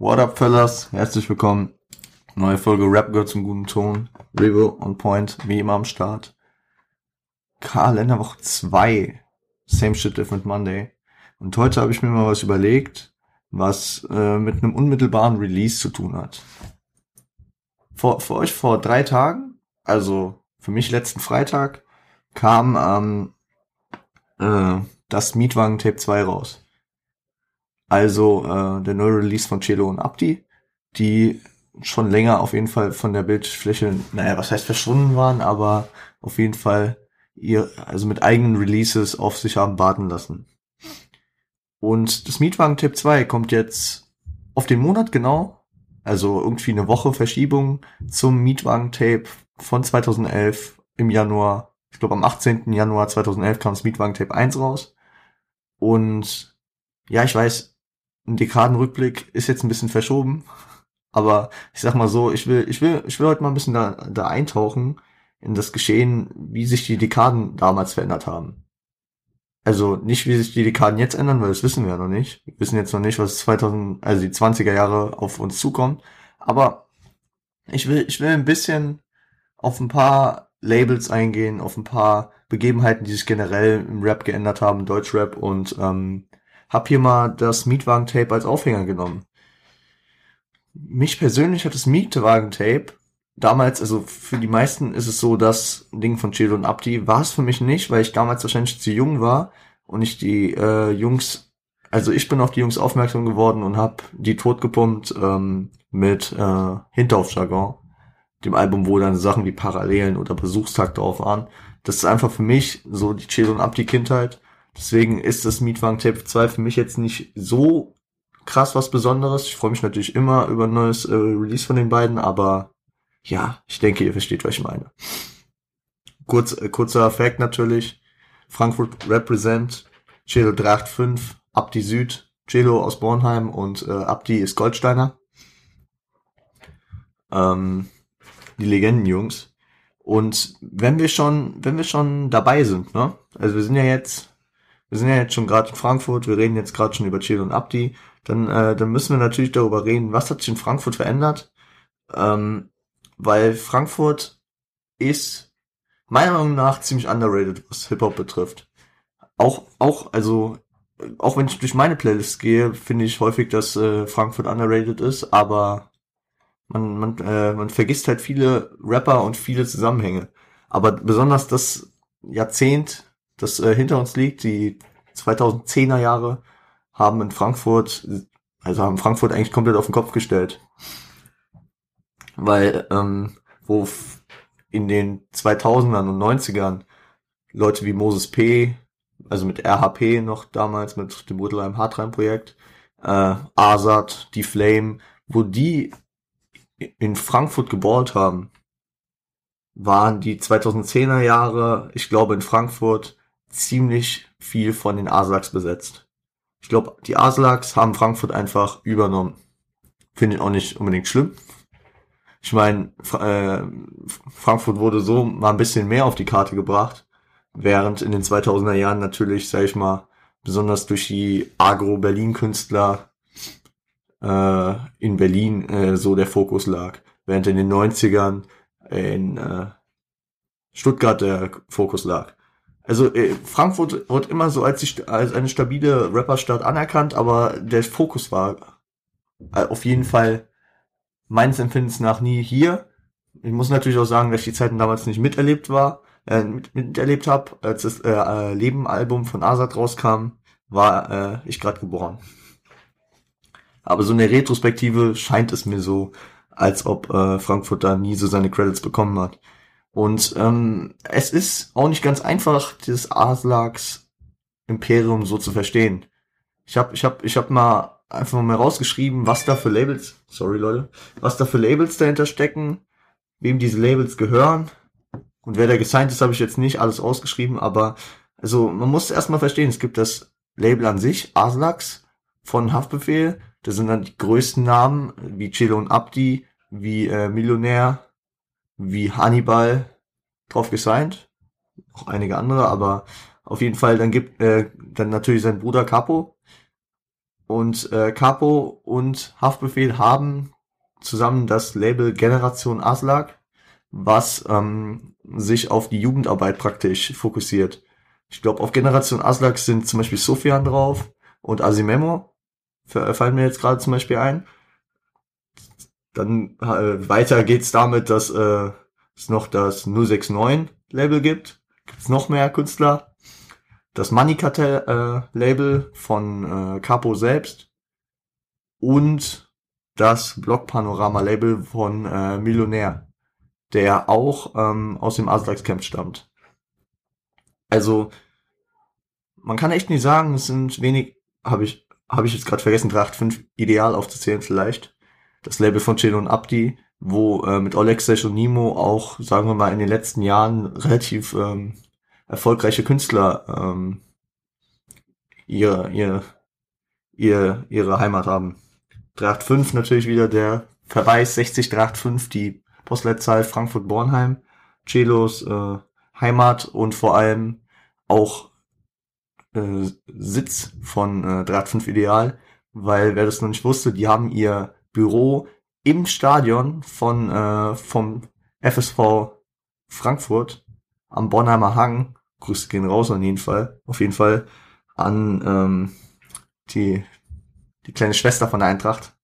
What up, fellas? Herzlich willkommen. Neue Folge Rap gehört zum guten Ton. Revo on point, wie immer am Start. Kalenderwoche 2. Same shit, different Monday. Und heute habe ich mir mal was überlegt, was äh, mit einem unmittelbaren Release zu tun hat. Vor, für euch vor drei Tagen, also für mich letzten Freitag, kam ähm, äh, das Mietwagen Tape 2 raus. Also äh, der neue Release von Cello und Abdi, die schon länger auf jeden Fall von der Bildfläche, naja, was heißt verschwunden waren, aber auf jeden Fall ihr, also mit eigenen Releases auf sich haben warten lassen. Und das Mietwagen Tape 2 kommt jetzt auf den Monat genau, also irgendwie eine Woche Verschiebung zum Mietwagen Tape von 2011 im Januar. Ich glaube am 18. Januar 2011 kam das Mietwagen Tape 1 raus. Und ja, ich weiß, ein Dekadenrückblick ist jetzt ein bisschen verschoben, aber ich sag mal so, ich will, ich will, ich will heute mal ein bisschen da, da eintauchen in das Geschehen, wie sich die Dekaden damals verändert haben. Also nicht, wie sich die Dekaden jetzt ändern, weil das wissen wir ja noch nicht. Wir wissen jetzt noch nicht, was 2000, also die 20er Jahre auf uns zukommt. Aber ich will, ich will ein bisschen auf ein paar Labels eingehen, auf ein paar Begebenheiten, die sich generell im Rap geändert haben, Deutschrap und ähm, hab hier mal das Mietwagen-Tape als Aufhänger genommen. Mich persönlich hat das Mietwagen-Tape damals, also für die meisten ist es so, das Ding von Chelo und Abdi war es für mich nicht, weil ich damals wahrscheinlich zu jung war und ich die äh, Jungs, also ich bin auf die Jungs aufmerksam geworden und hab die totgepumpt ähm, mit äh, Hinterhofjargon, dem Album, wo dann Sachen wie Parallelen oder Besuchstag drauf waren. Das ist einfach für mich so die Chelo und Abdi Kindheit. Deswegen ist das Mietwagen Tape 2 für mich jetzt nicht so krass was Besonderes. Ich freue mich natürlich immer über ein neues äh, Release von den beiden, aber ja, ich denke, ihr versteht, was ich meine. Kurz, äh, kurzer Fact natürlich. Frankfurt Represent, Celo 385, Abdi Süd, Celo aus Bornheim und äh, Abdi ist Goldsteiner. Ähm, die Legendenjungs. Und wenn wir schon, wenn wir schon dabei sind, ne? Also wir sind ja jetzt, wir sind ja jetzt schon gerade in Frankfurt, wir reden jetzt gerade schon über Celo und Abdi, dann, äh, dann müssen wir natürlich darüber reden, was hat sich in Frankfurt verändert. Ähm, weil Frankfurt ist meiner Meinung nach ziemlich underrated, was Hip-Hop betrifft. Auch, auch, also, auch wenn ich durch meine Playlist gehe, finde ich häufig, dass äh, Frankfurt underrated ist, aber man, man, äh, man vergisst halt viele Rapper und viele Zusammenhänge. Aber besonders das Jahrzehnt, das äh, hinter uns liegt, die 2010er Jahre, haben in Frankfurt, also haben Frankfurt eigentlich komplett auf den Kopf gestellt weil ähm, wo in den 2000ern und 90ern Leute wie Moses P., also mit RHP noch damals, mit dem Woodlime Hardtime Projekt, äh, Azad, die Flame, wo die in Frankfurt geballt haben, waren die 2010er Jahre, ich glaube in Frankfurt, ziemlich viel von den Aslaks besetzt. Ich glaube, die Aslaks haben Frankfurt einfach übernommen. Finde ich auch nicht unbedingt schlimm, ich meine, äh, Frankfurt wurde so mal ein bisschen mehr auf die Karte gebracht, während in den 2000er Jahren natürlich, sag ich mal, besonders durch die Agro-Berlin-Künstler äh, in Berlin äh, so der Fokus lag, während in den 90ern in äh, Stuttgart der Fokus lag. Also äh, Frankfurt wird immer so als, die, als eine stabile Rapperstadt anerkannt, aber der Fokus war äh, auf jeden Fall meines Empfindens nach nie hier. Ich muss natürlich auch sagen, dass ich die Zeiten damals nicht miterlebt war, äh, mit, miterlebt habe. Als das äh, äh, Leben-Album von Azad rauskam, war äh, ich gerade geboren. Aber so eine Retrospektive scheint es mir so, als ob äh, Frankfurt da nie so seine Credits bekommen hat. Und ähm, es ist auch nicht ganz einfach, dieses Aslaks Imperium so zu verstehen. Ich habe ich hab, ich hab mal einfach mal rausgeschrieben, was da für Labels, sorry Leute, was da für Labels dahinter stecken, wem diese Labels gehören. Und wer da gesigned ist, habe ich jetzt nicht alles ausgeschrieben, aber also man muss erstmal verstehen, es gibt das Label an sich, Aslax von Haftbefehl, das sind dann die größten Namen, wie Chelo und Abdi, wie äh, Millionär, wie Hannibal drauf gesigned, noch einige andere, aber auf jeden Fall dann gibt äh, dann natürlich sein Bruder Capo, Und äh, Capo und Haftbefehl haben zusammen das Label Generation Aslak, was ähm, sich auf die Jugendarbeit praktisch fokussiert. Ich glaube, auf Generation Aslak sind zum Beispiel Sofian drauf und Asimemo, fallen mir jetzt gerade zum Beispiel ein. Dann äh, weiter geht's damit, dass äh, es noch das 069 Label gibt. Gibt's noch mehr Künstler. Das Money Cartel äh, Label von äh, Capo selbst und das Block Panorama Label von äh, Millionär, der auch ähm, aus dem Aslax Camp stammt. Also man kann echt nicht sagen, es sind wenig, habe ich habe ich jetzt gerade vergessen, 385 ideal aufzuzählen vielleicht. Das Label von Chelo und Abdi, wo äh, mit Olexesh und Nimo auch, sagen wir mal, in den letzten Jahren relativ ähm, erfolgreiche Künstler ähm, ihr, ihr, ihr, ihre Heimat haben. 385 natürlich wieder der Verweis 60 385, die Postleitzahl Frankfurt-Bornheim, Celos äh, Heimat und vor allem auch äh, Sitz von äh, 385 Ideal, weil wer das noch nicht wusste, die haben ihr Büro im Stadion von äh, vom FSV Frankfurt am Bornheimer Hang. Grüße gehen raus an jeden Fall, auf jeden Fall an ähm, die die kleine Schwester von der Eintracht.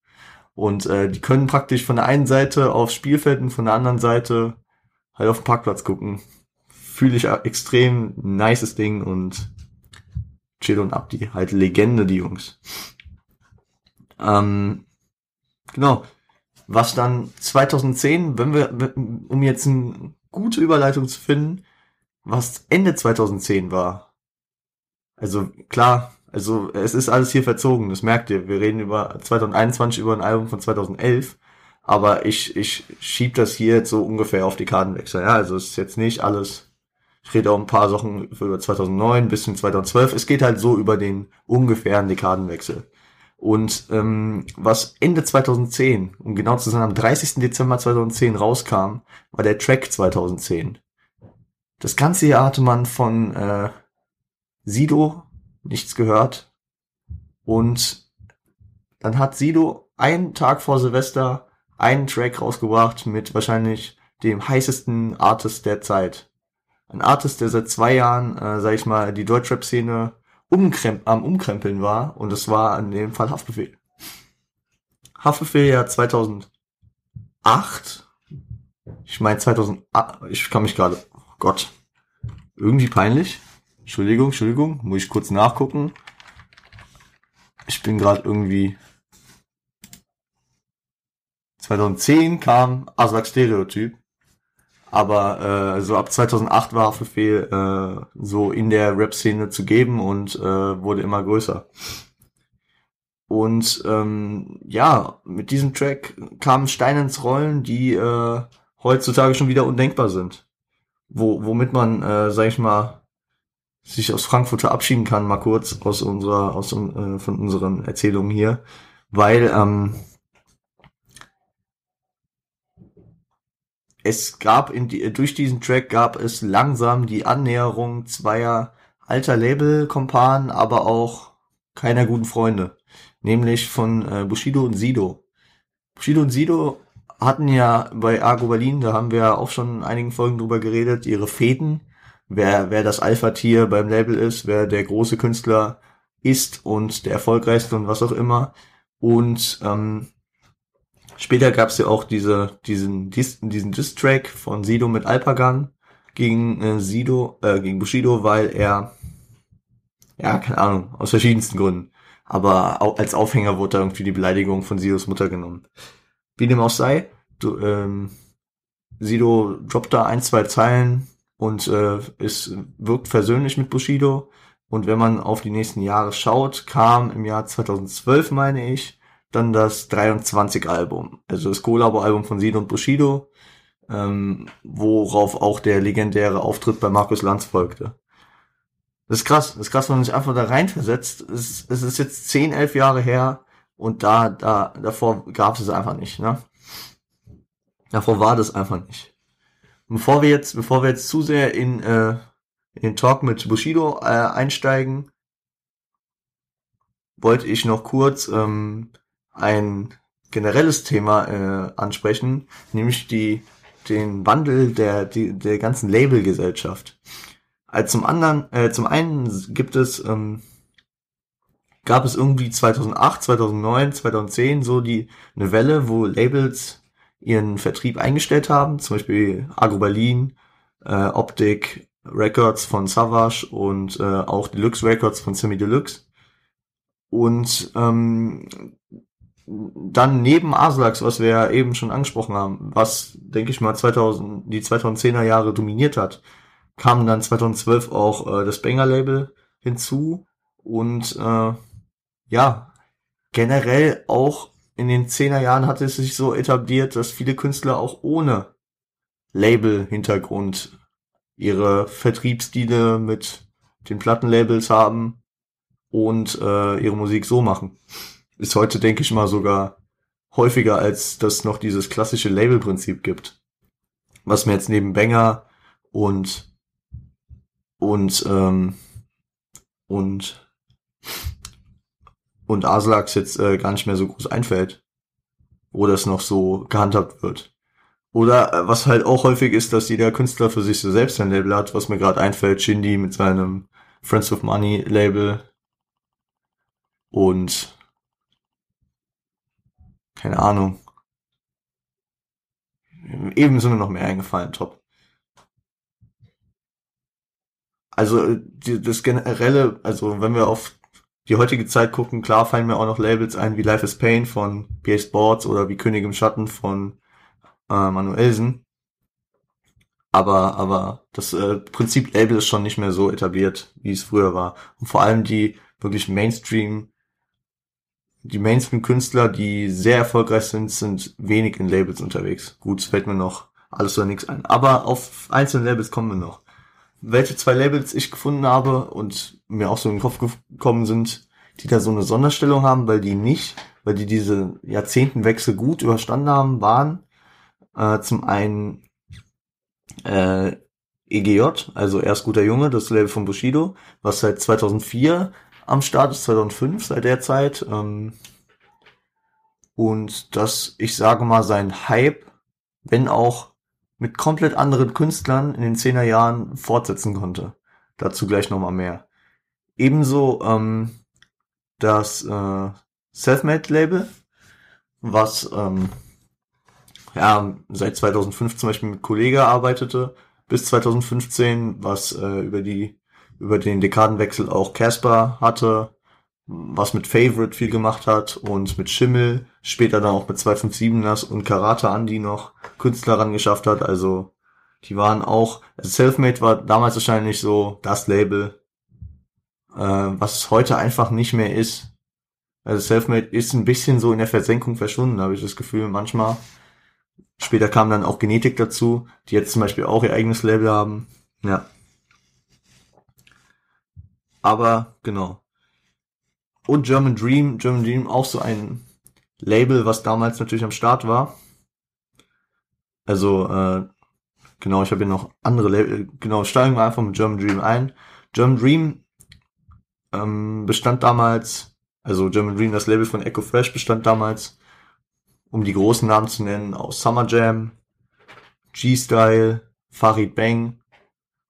Und äh, die können praktisch von der einen Seite aufs Spielfeld und von der anderen Seite halt auf den Parkplatz gucken. Fühle ich extrem nices Ding und Chill und Abdi, halt Legende, die Jungs. Ähm, genau. Was dann 2010, wenn wir, um jetzt eine gute Überleitung zu finden, was Ende 2010 war. Also klar, also es ist alles hier verzogen, das merkt ihr. Wir reden über 2021 über ein Album von 2011, aber ich ich schieb das hier jetzt so ungefähr auf die Kartenwechsel. Ja, also es ist jetzt nicht alles ich rede auch ein paar Sachen über 2009 bis 2012. Es geht halt so über den ungefähren Dekadenwechsel. Und ähm, was Ende 2010, um genau zu sein, am 30. Dezember 2010 rauskam, war der Track 2010. Das ganze Jahr hatte man von äh, Sido nichts gehört. Und dann hat Sido einen Tag vor Silvester einen Track rausgebracht mit wahrscheinlich dem heißesten Artist der Zeit ein Artist, der seit zwei Jahren, äh, sag ich mal, die Deutschrap-Szene umkremp am Umkrempeln war und das war in dem Fall Haftbefehl. Haftbefehl ja 2008, ich meine 2008, ich kann mich gerade, oh Gott, irgendwie peinlich. Entschuldigung, Entschuldigung, muss ich kurz nachgucken. Ich bin gerade irgendwie 2010 kam Aslak Stereotyp aber äh, so ab 2008 war Haftbefehl äh, so in der Rap-Szene zu geben und äh, wurde immer größer. Und ähm, ja, mit diesem Track kamen Steine ins Rollen, die äh, heutzutage schon wieder undenkbar sind. Wo, womit man, äh, sag ich mal, sich aus Frankfurt verabschieden kann, mal kurz aus unserer, aus äh, von unseren Erzählungen hier. Weil ähm, es gab in die, durch diesen Track gab es langsam die Annäherung zweier alter Label-Kompanen, aber auch keiner guten Freunde. Nämlich von äh, Bushido und Sido. Bushido und Sido hatten ja bei Argo Berlin, da haben wir auch schon in einigen Folgen drüber geredet, ihre Fäden, wer, wer das Alpha-Tier beim Label ist, wer der große Künstler ist und der erfolgreichste und was auch immer. Und ähm, Später gab es ja auch diese, diesen, diesen Diss-Track von Sido mit Alpagan gegen äh, Sido, äh, gegen Bushido, weil er, ja, keine Ahnung, aus verschiedensten Gründen. Aber auch als Aufhänger wurde da irgendwie die Beleidigung von Sidos Mutter genommen. Wie dem auch sei, du, ähm, Sido droppt da ein, zwei Zeilen und äh, es wirkt versöhnlich mit Bushido. Und wenn man auf die nächsten Jahre schaut, kam im Jahr 2012, meine ich, dann das 23 Album, also das Collabo-Album von Sido und Bushido, ähm, worauf auch der legendäre Auftritt bei Markus Lanz folgte. Das ist krass, das ist krass, wenn man sich einfach da reinversetzt. Es, es ist jetzt 10, 11 Jahre her und da, da, davor gab es einfach nicht, ne? Davor war das einfach nicht. Bevor wir jetzt, bevor wir jetzt zu sehr in, äh, in den Talk mit Bushido äh, einsteigen, wollte ich noch kurz ähm, ein generelles Thema äh, ansprechen, nämlich die den Wandel der die, der ganzen Labelgesellschaft. Als zum anderen, äh, zum einen gibt es ähm, gab es irgendwie 2008, 2009, 2010 so die eine Welle, wo Labels ihren Vertrieb eingestellt haben, zum Beispiel Agro Berlin, äh, Optik Records von Savage und äh, auch Deluxe Records von Semi Deluxe. Und ähm, dann neben Aslax, was wir ja eben schon angesprochen haben, was, denke ich mal, 2000, die 2010er Jahre dominiert hat, kam dann 2012 auch äh, das Banger-Label hinzu und äh, ja, generell auch in den 10er Jahren hat es sich so etabliert, dass viele Künstler auch ohne Label-Hintergrund ihre Vertriebsstile mit den Plattenlabels haben und äh, ihre Musik so machen. Ist heute, denke ich mal, sogar häufiger, als das noch dieses klassische Label-Prinzip gibt. Was mir jetzt neben Banger und und ähm, und und Aslax jetzt äh, gar nicht mehr so groß einfällt, wo das noch so gehandhabt wird. Oder äh, was halt auch häufig ist, dass jeder Künstler für sich so selbst ein Label hat, was mir gerade einfällt, Shindy mit seinem Friends of Money Label und keine Ahnung. Eben sind mir noch mehr eingefallen, top. Also die, das generelle, also wenn wir auf die heutige Zeit gucken, klar fallen mir auch noch Labels ein wie Life is Pain von PA Sports oder wie König im Schatten von äh, Manuelsen. Aber, aber das äh, Prinzip Label ist schon nicht mehr so etabliert, wie es früher war. Und vor allem die wirklich Mainstream, die Mainstream-Künstler, die sehr erfolgreich sind, sind wenig in Labels unterwegs. Gut, es fällt mir noch alles oder nichts ein. Aber auf einzelne Labels kommen wir noch. Welche zwei Labels ich gefunden habe und mir auch so in den Kopf gekommen sind, die da so eine Sonderstellung haben, weil die nicht, weil die diese Jahrzehntenwechsel gut überstanden haben, waren äh, zum einen äh, EGJ, also erst guter Junge, das Label von Bushido, was seit 2004 am Start ist, 2005 seit der Zeit. Ähm, und das, ich sage mal, sein Hype, wenn auch mit komplett anderen Künstlern in den 10er Jahren fortsetzen konnte. Dazu gleich nochmal mehr. Ebenso ähm, das äh, Selfmade-Label, was ähm, ja, seit 2005 zum Beispiel mit Kollega arbeitete, bis 2015, was äh, über die über den Dekadenwechsel auch Casper hatte, was mit Favorite viel gemacht hat und mit Schimmel, später dann auch mit 257ers und Karate Andy noch Künstler ran geschafft hat, also die waren auch, also Selfmade war damals wahrscheinlich so das Label, äh, was es heute einfach nicht mehr ist. Also Selfmade ist ein bisschen so in der Versenkung verschwunden, habe ich das Gefühl manchmal. Später kam dann auch Genetik dazu, die jetzt zum Beispiel auch ihr eigenes Label haben. Ja. Aber genau. Und German Dream, German Dream auch so ein Label, was damals natürlich am Start war. Also, äh, genau, ich habe hier noch andere Label. Genau, steigen wir einfach mit German Dream ein. German Dream ähm, bestand damals, also German Dream, das Label von Echo Fresh bestand damals um die großen Namen zu nennen, aus Summer Jam, G-Style, Farid Bang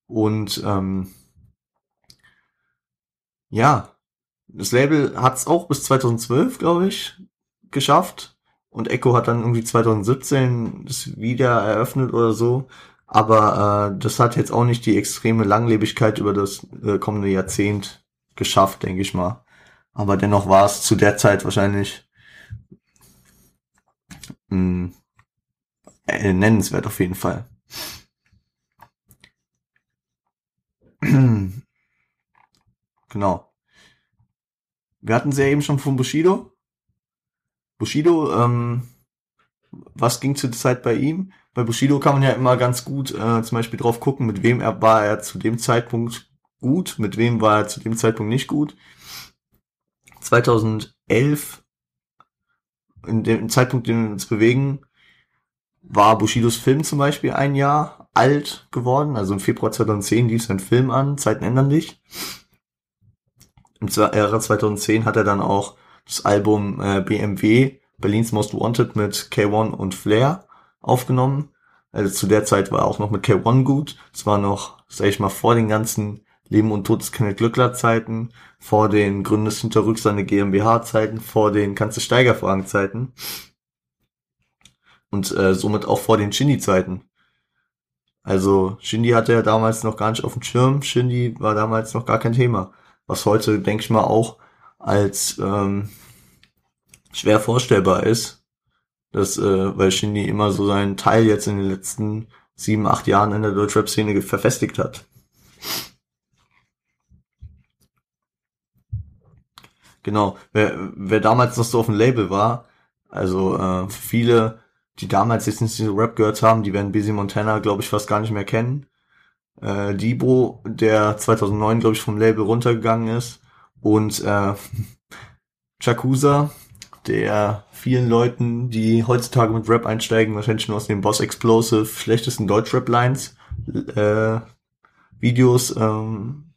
und ähm, ja, das Label hat es auch bis 2012, glaube ich, geschafft. Und Echo hat dann irgendwie 2017 das wieder eröffnet oder so. Aber äh, das hat jetzt auch nicht die extreme Langlebigkeit über das äh, kommende Jahrzehnt geschafft, denke ich mal. Aber dennoch war es zu der Zeit wahrscheinlich mh, äh, nennenswert auf jeden Fall. genau. Wir hatten sie ja eben schon von Bushido. Bushido, ähm, was ging zur Zeit bei ihm? Bei Bushido kann man ja immer ganz gut äh, zum Beispiel drauf gucken, mit wem er war er zu dem Zeitpunkt gut, mit wem war er zu dem Zeitpunkt nicht gut. 2011 in dem Zeitpunkt, den wir uns bewegen, war Bushidos Film zum Beispiel ein Jahr alt geworden. Also im Februar 2010 lief sein Film an, Zeiten ändern dich. Im Jahre 2010 hat er dann auch das Album äh, BMW, Berlin's Most Wanted mit K1 und Flair aufgenommen. Also zu der Zeit war er auch noch mit K1 gut. Es war noch, sag ich mal, vor den ganzen Leben und Tod keine Glückler-Zeiten, vor den Gründest hinterrücks seine GmbH-Zeiten, vor den Kannst du Steiger-Fragen-Zeiten und äh, somit auch vor den Shindy-Zeiten. Also Shindy hatte er damals noch gar nicht auf dem Schirm, Shindy war damals noch gar kein Thema, was heute, denke ich mal, auch als ähm, schwer vorstellbar ist, dass, äh, weil Shindy immer so seinen Teil jetzt in den letzten sieben, acht Jahren in der Deutschrap-Szene verfestigt hat. Genau, wer, wer damals noch so auf dem Label war, also äh, viele, die damals jetzt nicht so Rap gehört haben, die werden Busy Montana, glaube ich, fast gar nicht mehr kennen. Äh, Debo, der 2009, glaube ich, vom Label runtergegangen ist. Und äh, Chakusa, der vielen Leuten, die heutzutage mit Rap einsteigen, wahrscheinlich nur aus den Boss Explosive schlechtesten Deutsch-Rap-Lines, äh, Videos ähm,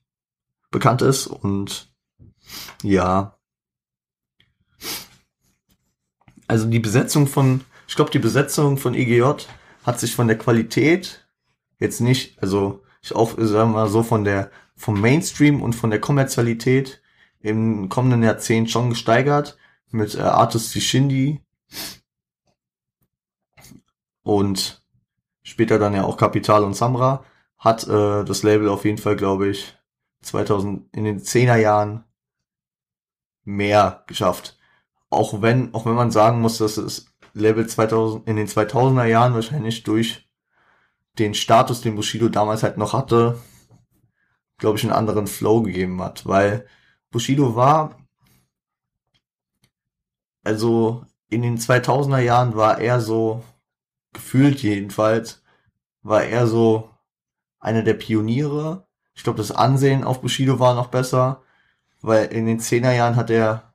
bekannt ist. Und ja, also die Besetzung von, ich glaube, die Besetzung von EGJ hat sich von der Qualität jetzt nicht, also ich auch, sagen wir mal so, von der, vom Mainstream und von der Kommerzialität im kommenden Jahrzehnt schon gesteigert mit äh, Artists wie Shindy. Und später dann ja auch Kapital und Samra hat äh, das Label auf jeden Fall, glaube ich, 2000 in den 10er Jahren mehr geschafft. Auch wenn, auch wenn man sagen muss, dass es Level 2000, in den 2000er Jahren wahrscheinlich durch den Status, den Bushido damals halt noch hatte, glaube ich, einen anderen Flow gegeben hat, weil Bushido war, also in den 2000er Jahren war er so, gefühlt jedenfalls, war er so einer der Pioniere. Ich glaube, das Ansehen auf Bushido war noch besser, weil in den 10er Jahren hat er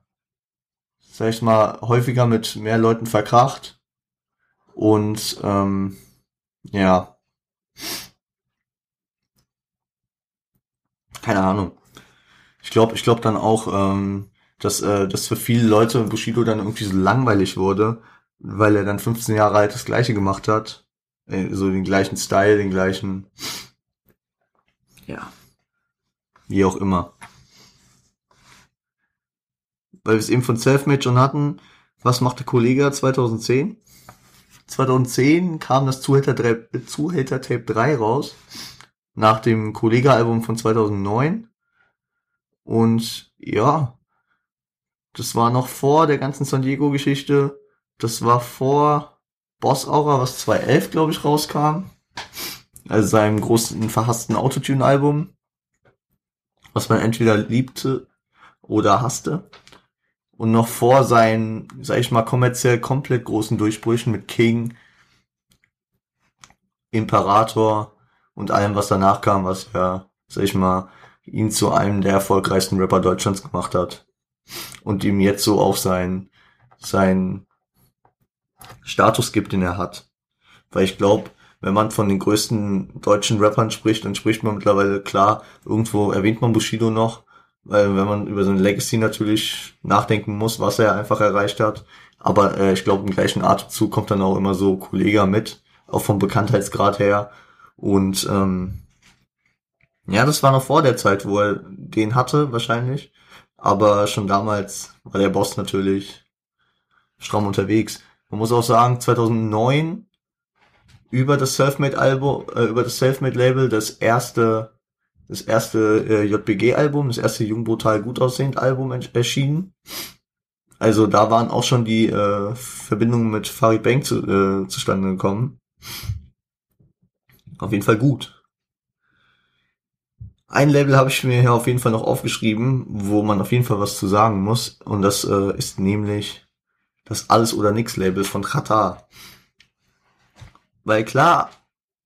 sag ich mal, häufiger mit mehr Leuten verkracht. Und ähm, ja. Keine Ahnung. Ich glaube, ich glaube dann auch, ähm, dass, äh, dass für viele Leute Bushido dann irgendwie so langweilig wurde, weil er dann 15 Jahre alt das gleiche gemacht hat. Äh, so den gleichen Style, den gleichen. Ja. Wie auch immer weil wir es eben von Selfmade schon hatten, was machte Kollega 2010? 2010 kam das Zuhälter-Tape Zuhälter 3 raus, nach dem Kollega-Album von 2009. Und ja, das war noch vor der ganzen San Diego-Geschichte. Das war vor Boss Aura, was 2011, glaube ich, rauskam. Also seinem großen, verhassten Autotune-Album. Was man entweder liebte oder hasste und noch vor seinen, sag ich mal, kommerziell komplett großen Durchbrüchen mit King, Imperator und allem, was danach kam, was ja, sag ich mal, ihn zu einem der erfolgreichsten Rapper Deutschlands gemacht hat. Und ihm jetzt so auch sein, sein Status gibt, den er hat. Weil ich glaube, wenn man von den größten deutschen Rappern spricht, dann spricht man mittlerweile klar, irgendwo erwähnt man Bushido noch, weil wenn man über so ein Legacy natürlich nachdenken muss, was er einfach erreicht hat. Aber äh, ich glaube, im gleichen Atemzug kommt dann auch immer so Kollege mit, auch vom Bekanntheitsgrad her. Und ähm, ja, das war noch vor der Zeit, wo er den hatte, wahrscheinlich. Aber schon damals war der Boss natürlich stramm unterwegs. Man muss auch sagen, 2009 über das Selfmade-Album, äh, über das Selfmade-Label das erste das erste äh, JBG-Album, das erste Jung Brutal Gut aussehend Album erschienen. Also da waren auch schon die äh, Verbindungen mit Farid Bang zu, äh, zustande gekommen. Auf jeden Fall gut. Ein Label habe ich mir hier auf jeden Fall noch aufgeschrieben, wo man auf jeden Fall was zu sagen muss. Und das äh, ist nämlich das Alles oder Nix Label von Qatar. Weil klar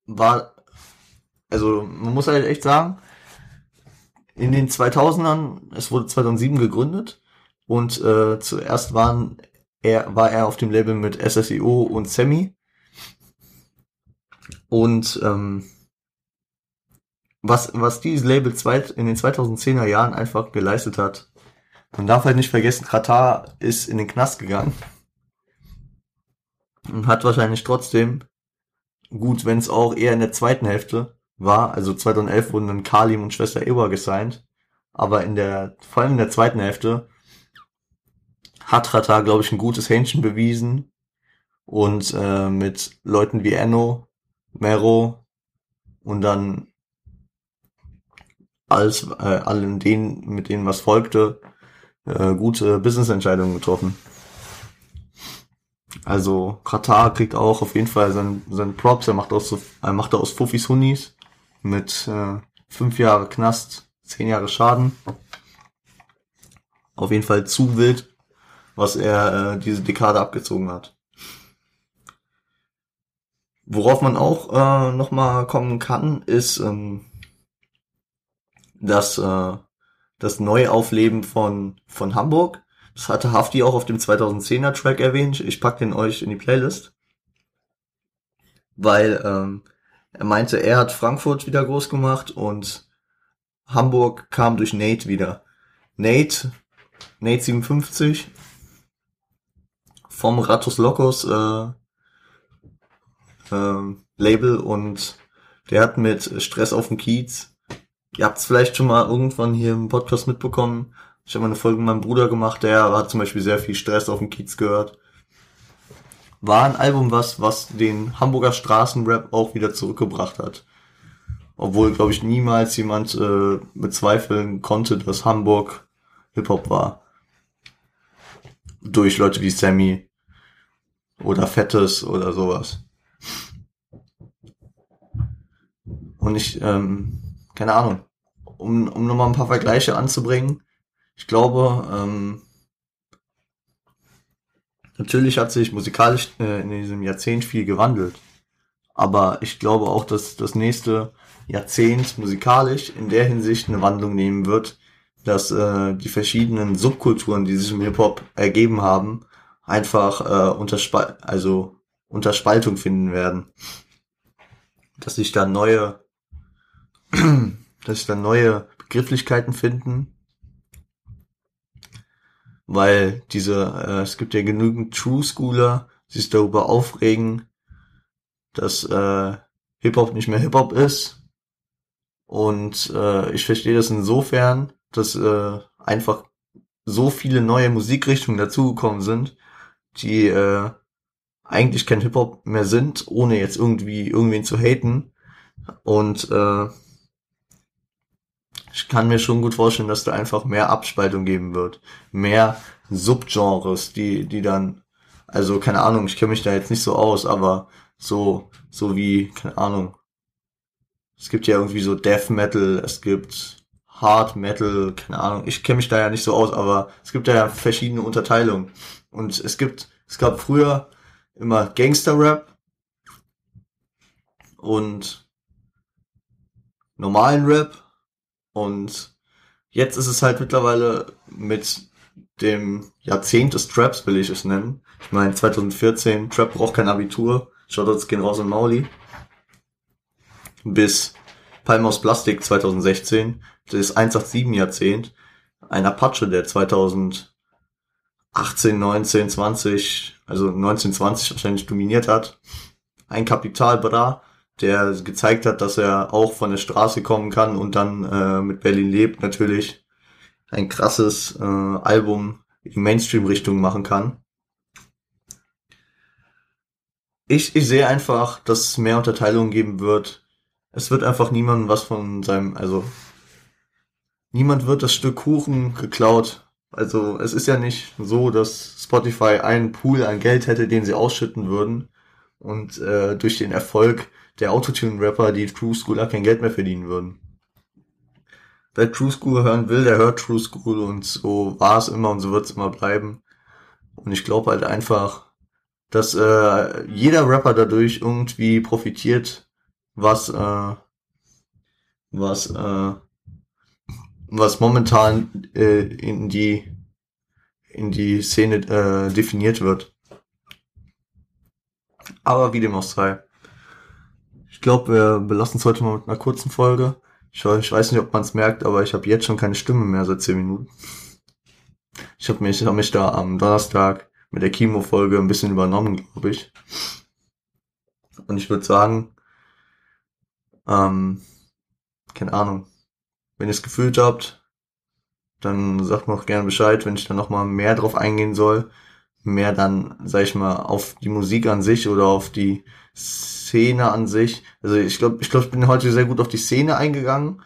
war, also man muss halt echt sagen, in den 2000ern, es wurde 2007 gegründet und äh, zuerst waren er, war er auf dem Label mit SSEO und Semi und ähm, was, was dieses Label zweit, in den 2010er Jahren einfach geleistet hat, Man darf halt nicht vergessen, Katar ist in den Knast gegangen. Und hat wahrscheinlich trotzdem, gut, wenn es auch eher in der zweiten Hälfte war, also 2011 wurden dann Kalim und Schwester Ewa gesigned, aber in der, vor allem in der zweiten Hälfte, hat Katar, glaube ich, ein gutes Händchen bewiesen und äh, mit Leuten wie Enno, Mero und dann alles, äh, allen denen, mit denen was folgte, äh, gute Business-Entscheidungen getroffen. Also Katar kriegt auch auf jeden Fall seinen, seinen Props. Er macht aus, er macht aus Fuffis Hunis mit äh, fünf Jahre Knast, zehn Jahre Schaden. Auf jeden Fall zu wild, was er äh, diese Dekade abgezogen hat. Worauf man auch äh, nochmal kommen kann, ist ähm, das, äh, das Neuaufleben von, von Hamburg. Das hatte Hafti auch auf dem 2010er Track erwähnt. Ich pack den euch in die Playlist. Weil ähm, er meinte, er hat Frankfurt wieder groß gemacht und Hamburg kam durch Nate wieder. Nate, Nate 57 vom Ratus Locos äh, äh, Label und der hat mit Stress auf dem Kiez Ihr habt es vielleicht schon mal irgendwann hier im Podcast mitbekommen. Ich habe eine Folge mit meinem Bruder gemacht, der hat zum Beispiel sehr viel Stress auf dem Kiez gehört. War ein Album, was, was den Hamburger Straßenrap auch wieder zurückgebracht hat. Obwohl, glaube ich, niemals jemand äh, bezweifeln konnte, dass Hamburg Hip-Hop war. Durch Leute wie Sammy oder Fettes oder sowas. Und ich, ähm, keine Ahnung, um, um nochmal ein paar Vergleiche anzubringen. Ich glaube, ähm, natürlich hat sich musikalisch äh, in diesem Jahrzehnt viel gewandelt. Aber ich glaube auch, dass das nächste Jahrzehnt musikalisch in der Hinsicht eine Wandlung nehmen wird, dass äh, die verschiedenen Subkulturen, die sich im Hip-Hop ergeben haben, einfach äh, unter, Spal also unter Spaltung finden werden. Dass sich da neue dass sich dann neue Begrifflichkeiten finden. Weil diese, äh, es gibt ja genügend True Schooler, die sich darüber aufregen, dass äh, Hip-Hop nicht mehr Hip-Hop ist. Und äh, ich verstehe das insofern, dass äh, einfach so viele neue Musikrichtungen dazugekommen sind, die äh, eigentlich kein Hip-Hop mehr sind, ohne jetzt irgendwie irgendwen zu haten. Und äh, ich kann mir schon gut vorstellen, dass da einfach mehr Abspaltung geben wird. Mehr Subgenres, die, die dann, also keine Ahnung, ich kenne mich da jetzt nicht so aus, aber so, so wie, keine Ahnung. Es gibt ja irgendwie so Death Metal, es gibt Hard Metal, keine Ahnung. Ich kenne mich da ja nicht so aus, aber es gibt ja verschiedene Unterteilungen. Und es gibt, es gab früher immer Gangster Rap und normalen Rap und jetzt ist es halt mittlerweile mit dem Jahrzehnt des Traps, will ich es nennen. Ich meine, 2014, Trap braucht kein Abitur. Shoutouts gehen raus in Mauli. Bis Palm aus Plastik 2016, das 187 Jahrzehnt. Ein Apache, der 2018, 19, 20, also 1920 wahrscheinlich dominiert hat. Ein Kapital Bra, der gezeigt hat, dass er auch von der Straße kommen kann und dann äh, mit Berlin lebt natürlich ein krasses äh, Album in Mainstream-Richtung machen kann. Ich, ich sehe einfach, dass es mehr Unterteilungen geben wird. Es wird einfach niemandem was von seinem, also niemand wird das Stück Kuchen geklaut. Also es ist ja nicht so, dass Spotify einen Pool an Geld hätte, den sie ausschütten würden und äh, durch den Erfolg der Autotune-Rapper, die True Schooler kein Geld mehr verdienen würden. Wer True School hören will, der hört True School und so war es immer und so wird es immer bleiben. Und ich glaube halt einfach, dass äh, jeder Rapper dadurch irgendwie profitiert, was äh, was äh, was momentan äh, in die in die Szene äh, definiert wird. Aber wie dem auch sei. Ich glaube, wir belassen es heute mal mit einer kurzen Folge. Ich, ich weiß nicht, ob man es merkt, aber ich habe jetzt schon keine Stimme mehr seit 10 Minuten. Ich habe mich, hab mich da am Donnerstag mit der Chemo-Folge ein bisschen übernommen, glaube ich. Und ich würde sagen, ähm, keine Ahnung, wenn ihr es gefühlt habt, dann sagt mir auch gerne Bescheid, wenn ich dann nochmal mehr drauf eingehen soll. Mehr dann, sag ich mal, auf die Musik an sich oder auf die Szene an sich. Also ich glaube, ich glaube, ich bin heute sehr gut auf die Szene eingegangen.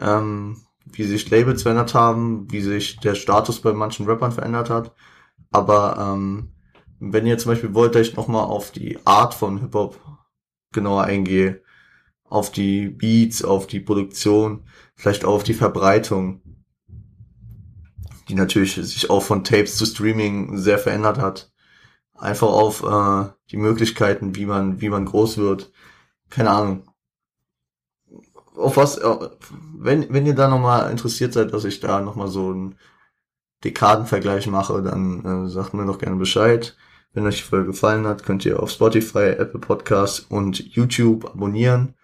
Ähm, wie sich Labels verändert haben, wie sich der Status bei manchen Rappern verändert hat. Aber ähm, wenn ihr zum Beispiel wollt, dass ich nochmal auf die Art von Hip-Hop genauer eingehe, auf die Beats, auf die Produktion, vielleicht auch auf die Verbreitung, die natürlich sich auch von Tapes zu Streaming sehr verändert hat. Einfach auf äh, die Möglichkeiten, wie man, wie man groß wird. Keine Ahnung. Auf was, äh, wenn, wenn ihr da nochmal interessiert seid, dass ich da nochmal so einen Dekadenvergleich mache, dann äh, sagt mir doch gerne Bescheid. Wenn euch die Folge gefallen hat, könnt ihr auf Spotify, Apple Podcasts und YouTube abonnieren,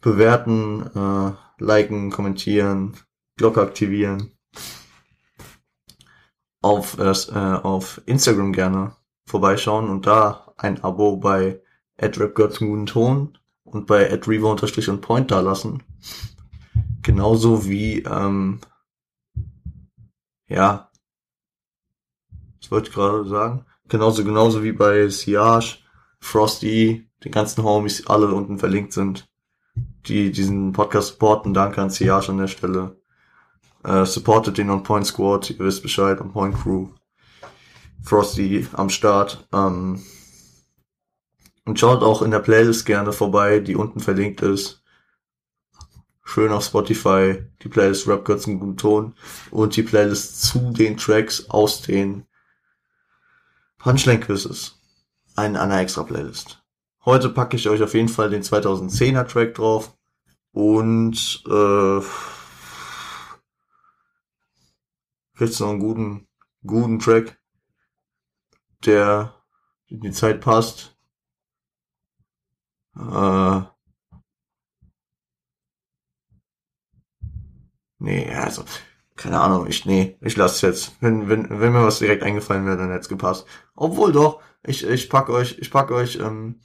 bewerten, äh, liken, kommentieren, Glocke aktivieren. Auf, äh, auf Instagram gerne vorbeischauen und da ein Abo bei Ton und bei und Point da lassen. Genauso wie, ähm, ja, was wollte ich gerade sagen? Genauso, genauso wie bei Siage, Frosty, den ganzen Homies, alle unten verlinkt sind, die diesen Podcast supporten. Danke an Siage an der Stelle. Äh, supportet den On Point Squad, ihr wisst Bescheid, On Point Crew. Frosty am Start. Ähm, und schaut auch in der Playlist gerne vorbei, die unten verlinkt ist. Schön auf Spotify, die Playlist Rap einen guten Ton und die Playlist zu den Tracks aus den Punchline Quizzes. Ein, eine extra Playlist. Heute packe ich euch auf jeden Fall den 2010er Track drauf und äh, jetzt noch einen guten, guten Track, der in die Zeit passt. Äh, nee, also, keine Ahnung, ich, nee, ich lasse jetzt. Wenn, wenn, wenn mir was direkt eingefallen wäre, dann hätte es gepasst. Obwohl doch, ich, ich pack euch, ich pack euch, ähm,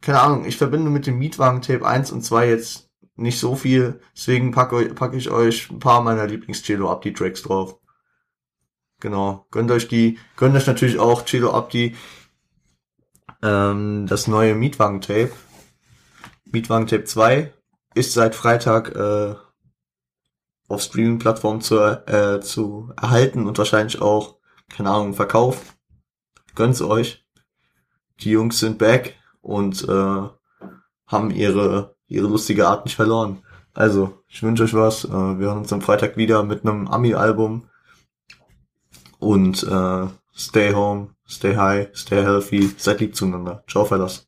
keine Ahnung, ich verbinde mit dem Mietwagen-Tape 1 und 2 jetzt nicht so viel, deswegen packe pack ich euch ein paar meiner Lieblings-Cello Abdi Tracks drauf. Genau. Gönnt euch die, gönnt euch natürlich auch Cello Abdi, ähm, das neue Mietwagen-Tape. Mietwagen-Tape 2 ist seit Freitag äh, auf Streaming-Plattformen zu, äh, zu erhalten und wahrscheinlich auch, keine Ahnung, Verkauf. Gönnt's euch. Die Jungs sind back und äh, haben ihre, ihre lustige Art nicht verloren. Also, ich wünsche euch was. Äh, wir hören uns am Freitag wieder mit einem Ami-Album. Und äh, stay home, stay high, stay healthy, seid lieb zueinander. Ciao, Fellas.